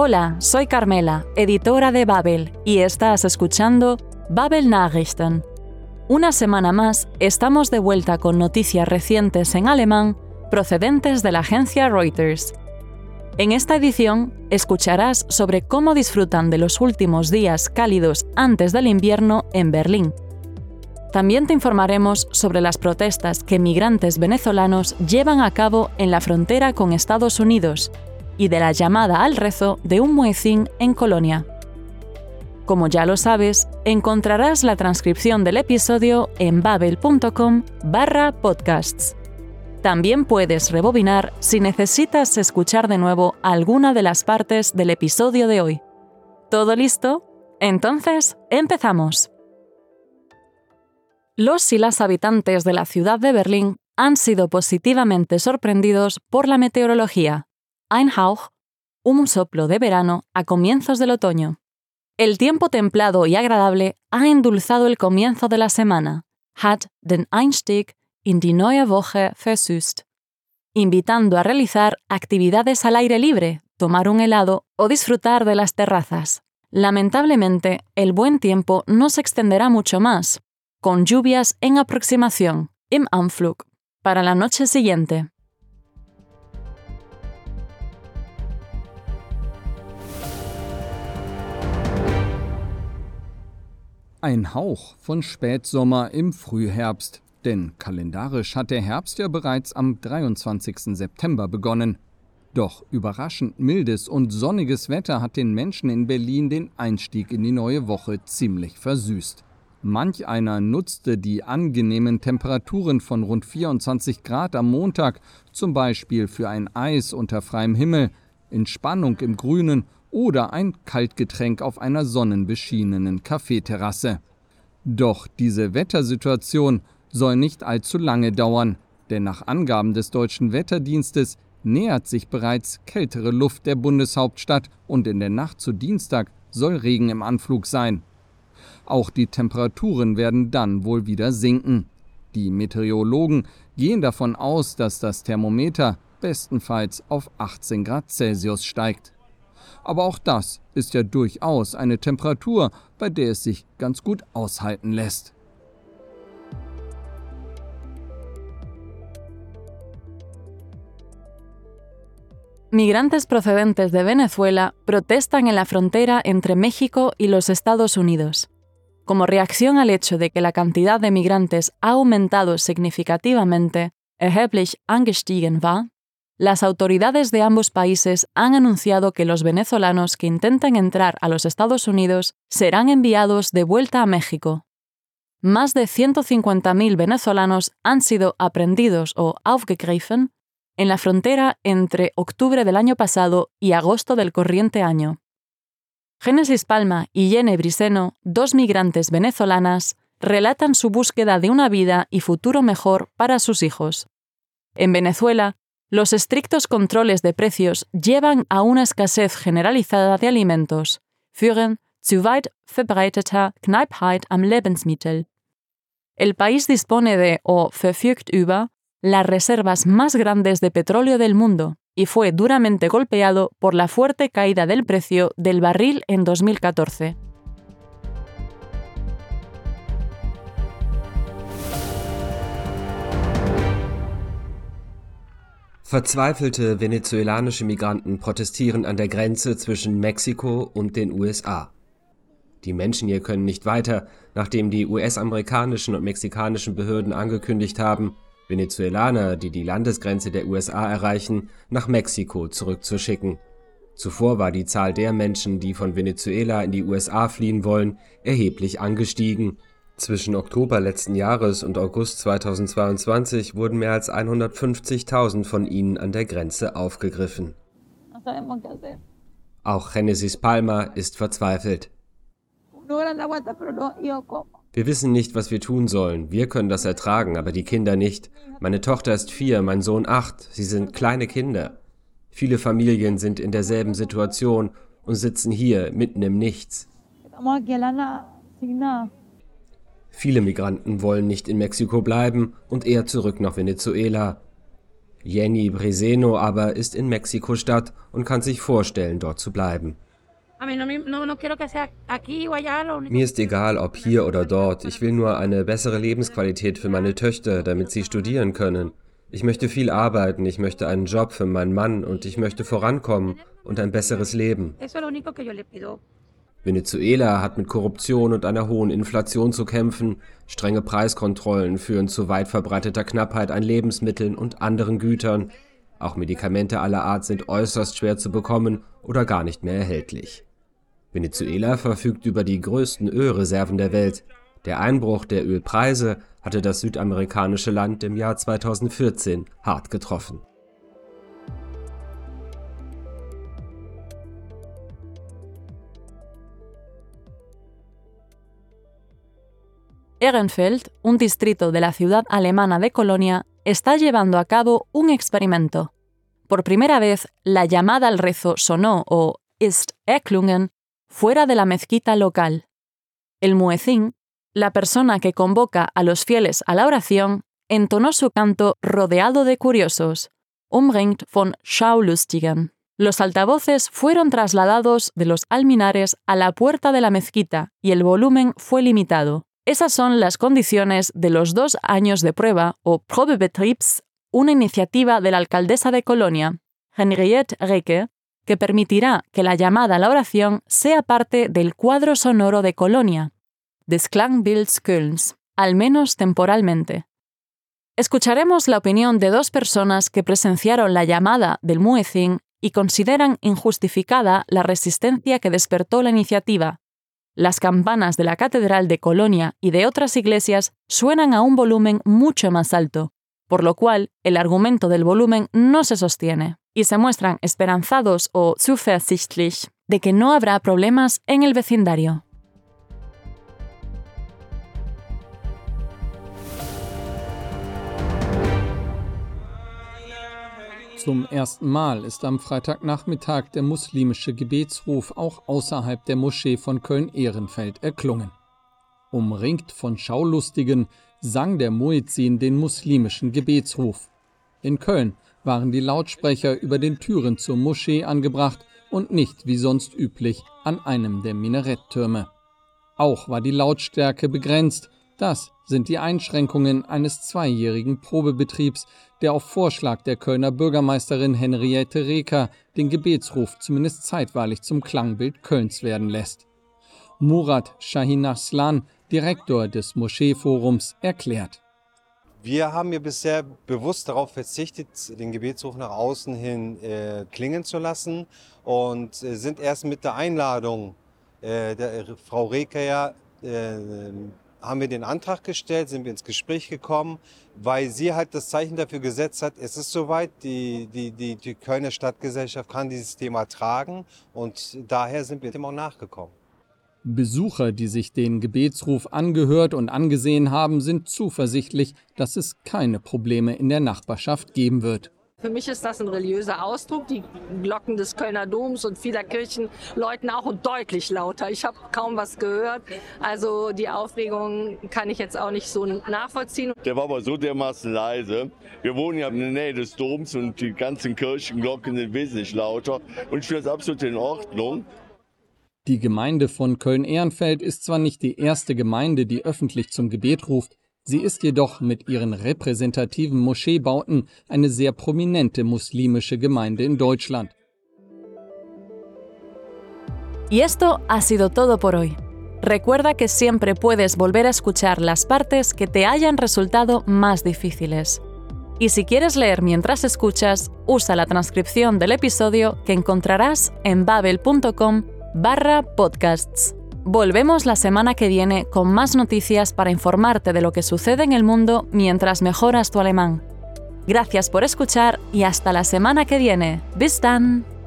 Hola, soy Carmela, editora de Babel, y estás escuchando Babel Nachrichten. Una semana más, estamos de vuelta con noticias recientes en alemán procedentes de la agencia Reuters. En esta edición, escucharás sobre cómo disfrutan de los últimos días cálidos antes del invierno en Berlín. También te informaremos sobre las protestas que migrantes venezolanos llevan a cabo en la frontera con Estados Unidos y de la llamada al rezo de un muecín en Colonia. Como ya lo sabes, encontrarás la transcripción del episodio en babel.com barra podcasts. También puedes rebobinar si necesitas escuchar de nuevo alguna de las partes del episodio de hoy. ¿Todo listo? Entonces, empezamos. Los y las habitantes de la ciudad de Berlín han sido positivamente sorprendidos por la meteorología. Ein Hauch, un soplo de verano a comienzos del otoño. El tiempo templado y agradable ha endulzado el comienzo de la semana, hat den Einstieg in die neue Woche versüßt, invitando a realizar actividades al aire libre, tomar un helado o disfrutar de las terrazas. Lamentablemente, el buen tiempo no se extenderá mucho más, con lluvias en aproximación, im Anflug, para la noche siguiente. Ein Hauch von Spätsommer im Frühherbst, denn kalendarisch hat der Herbst ja bereits am 23. September begonnen. Doch überraschend mildes und sonniges Wetter hat den Menschen in Berlin den Einstieg in die neue Woche ziemlich versüßt. Manch einer nutzte die angenehmen Temperaturen von rund 24 Grad am Montag zum Beispiel für ein Eis unter freiem Himmel, Entspannung im Grünen oder ein Kaltgetränk auf einer sonnenbeschienenen Kaffeeterrasse. Doch diese Wettersituation soll nicht allzu lange dauern, denn nach Angaben des deutschen Wetterdienstes nähert sich bereits kältere Luft der Bundeshauptstadt und in der Nacht zu Dienstag soll Regen im Anflug sein. Auch die Temperaturen werden dann wohl wieder sinken. Die Meteorologen gehen davon aus, dass das Thermometer bestenfalls auf 18 Grad Celsius steigt. Aber auch das ist ja durchaus eine Temperatur, bei der es sich ganz gut aushalten lässt. Migrantes procedentes de Venezuela protestan en la frontera entre México y los Estados Unidos. Como reacción al hecho de que la cantidad de migrantes ha aumentado significativamente, erheblich angestiegen war, las autoridades de ambos países han anunciado que los venezolanos que intenten entrar a los Estados Unidos serán enviados de vuelta a México. Más de 150.000 venezolanos han sido aprendidos o aufgegriffen en la frontera entre octubre del año pasado y agosto del corriente año. Génesis Palma y Yene Briseno, dos migrantes venezolanas, relatan su búsqueda de una vida y futuro mejor para sus hijos. En Venezuela, los estrictos controles de precios llevan a una escasez generalizada de alimentos, führen zu weit verbreiteter Knappheit am Lebensmittel. El país dispone de, o verfügt über, las reservas más grandes de petróleo del mundo, y fue duramente golpeado por la fuerte caída del precio del barril en 2014. Verzweifelte venezuelanische Migranten protestieren an der Grenze zwischen Mexiko und den USA. Die Menschen hier können nicht weiter, nachdem die US-amerikanischen und mexikanischen Behörden angekündigt haben, Venezuelaner, die die Landesgrenze der USA erreichen, nach Mexiko zurückzuschicken. Zuvor war die Zahl der Menschen, die von Venezuela in die USA fliehen wollen, erheblich angestiegen. Zwischen Oktober letzten Jahres und August 2022 wurden mehr als 150.000 von ihnen an der Grenze aufgegriffen. Auch Genesis Palma ist verzweifelt. Wir wissen nicht, was wir tun sollen. Wir können das ertragen, aber die Kinder nicht. Meine Tochter ist vier, mein Sohn acht. Sie sind kleine Kinder. Viele Familien sind in derselben Situation und sitzen hier mitten im Nichts. Viele Migranten wollen nicht in Mexiko bleiben und eher zurück nach Venezuela. Jenny Breseno aber ist in Mexiko-Stadt und kann sich vorstellen, dort zu bleiben. Mir ist egal, ob hier oder dort. Ich will nur eine bessere Lebensqualität für meine Töchter, damit sie studieren können. Ich möchte viel arbeiten, ich möchte einen Job für meinen Mann und ich möchte vorankommen und ein besseres Leben. Venezuela hat mit Korruption und einer hohen Inflation zu kämpfen. Strenge Preiskontrollen führen zu weit verbreiteter Knappheit an Lebensmitteln und anderen Gütern. Auch Medikamente aller Art sind äußerst schwer zu bekommen oder gar nicht mehr erhältlich. Venezuela verfügt über die größten Ölreserven der Welt. Der Einbruch der Ölpreise hatte das südamerikanische Land im Jahr 2014 hart getroffen. Ehrenfeld, un distrito de la ciudad alemana de Colonia, está llevando a cabo un experimento. Por primera vez, la llamada al rezo sonó o ist Erklungen fuera de la mezquita local. El muezín, la persona que convoca a los fieles a la oración, entonó su canto rodeado de curiosos, umringt von Schaulustigen. Los altavoces fueron trasladados de los alminares a la puerta de la mezquita y el volumen fue limitado. Esas son las condiciones de los dos años de prueba o Probebetriebs, una iniciativa de la alcaldesa de Colonia, Henriette Recke, que permitirá que la llamada a la oración sea parte del cuadro sonoro de Colonia, des Klangbilds Kölns, al menos temporalmente. Escucharemos la opinión de dos personas que presenciaron la llamada del Muezzin y consideran injustificada la resistencia que despertó la iniciativa. Las campanas de la Catedral de Colonia y de otras iglesias suenan a un volumen mucho más alto, por lo cual el argumento del volumen no se sostiene y se muestran esperanzados o zuversichtlich de que no habrá problemas en el vecindario. Zum ersten Mal ist am Freitagnachmittag der muslimische Gebetsruf auch außerhalb der Moschee von Köln-Ehrenfeld erklungen. Umringt von Schaulustigen sang der Muezzin den muslimischen Gebetsruf. In Köln waren die Lautsprecher über den Türen zur Moschee angebracht und nicht wie sonst üblich an einem der Minaretttürme. Auch war die Lautstärke begrenzt. Das sind die Einschränkungen eines zweijährigen Probebetriebs, der auf Vorschlag der Kölner Bürgermeisterin Henriette Reker den Gebetsruf zumindest zeitweilig zum Klangbild Kölns werden lässt. Murat Shahinaslan, Direktor des Moscheeforums, erklärt. Wir haben ja bisher bewusst darauf verzichtet, den Gebetsruf nach außen hin äh, klingen zu lassen und äh, sind erst mit der Einladung äh, der Frau Reker ja, äh, haben wir den Antrag gestellt, sind wir ins Gespräch gekommen, weil sie halt das Zeichen dafür gesetzt hat, es ist soweit, die, die, die, die Kölner Stadtgesellschaft kann dieses Thema tragen und daher sind wir dem auch nachgekommen. Besucher, die sich den Gebetsruf angehört und angesehen haben, sind zuversichtlich, dass es keine Probleme in der Nachbarschaft geben wird. Für mich ist das ein religiöser Ausdruck. Die Glocken des Kölner Doms und vieler Kirchen läuten auch und deutlich lauter. Ich habe kaum was gehört. Also die Aufregung kann ich jetzt auch nicht so nachvollziehen. Der war aber so dermaßen leise. Wir wohnen ja in der Nähe des Doms und die ganzen Kirchenglocken sind wesentlich lauter. Und ich finde das absolut in Ordnung. Die Gemeinde von Köln-Ehrenfeld ist zwar nicht die erste Gemeinde, die öffentlich zum Gebet ruft, sie ist jedoch mit ihren repräsentativen Moscheebauten eine sehr prominente muslimische Gemeinde in Deutschland. Y esto ha sido todo por hoy. Recuerda que siempre puedes volver a escuchar las partes que te hayan resultado más difíciles. Y si quieres leer mientras escuchas, usa la transcripción del episodio que encontrarás en babel.com barra podcasts. Volvemos la semana que viene con más noticias para informarte de lo que sucede en el mundo mientras mejoras tu alemán. Gracias por escuchar y hasta la semana que viene. Bis dann!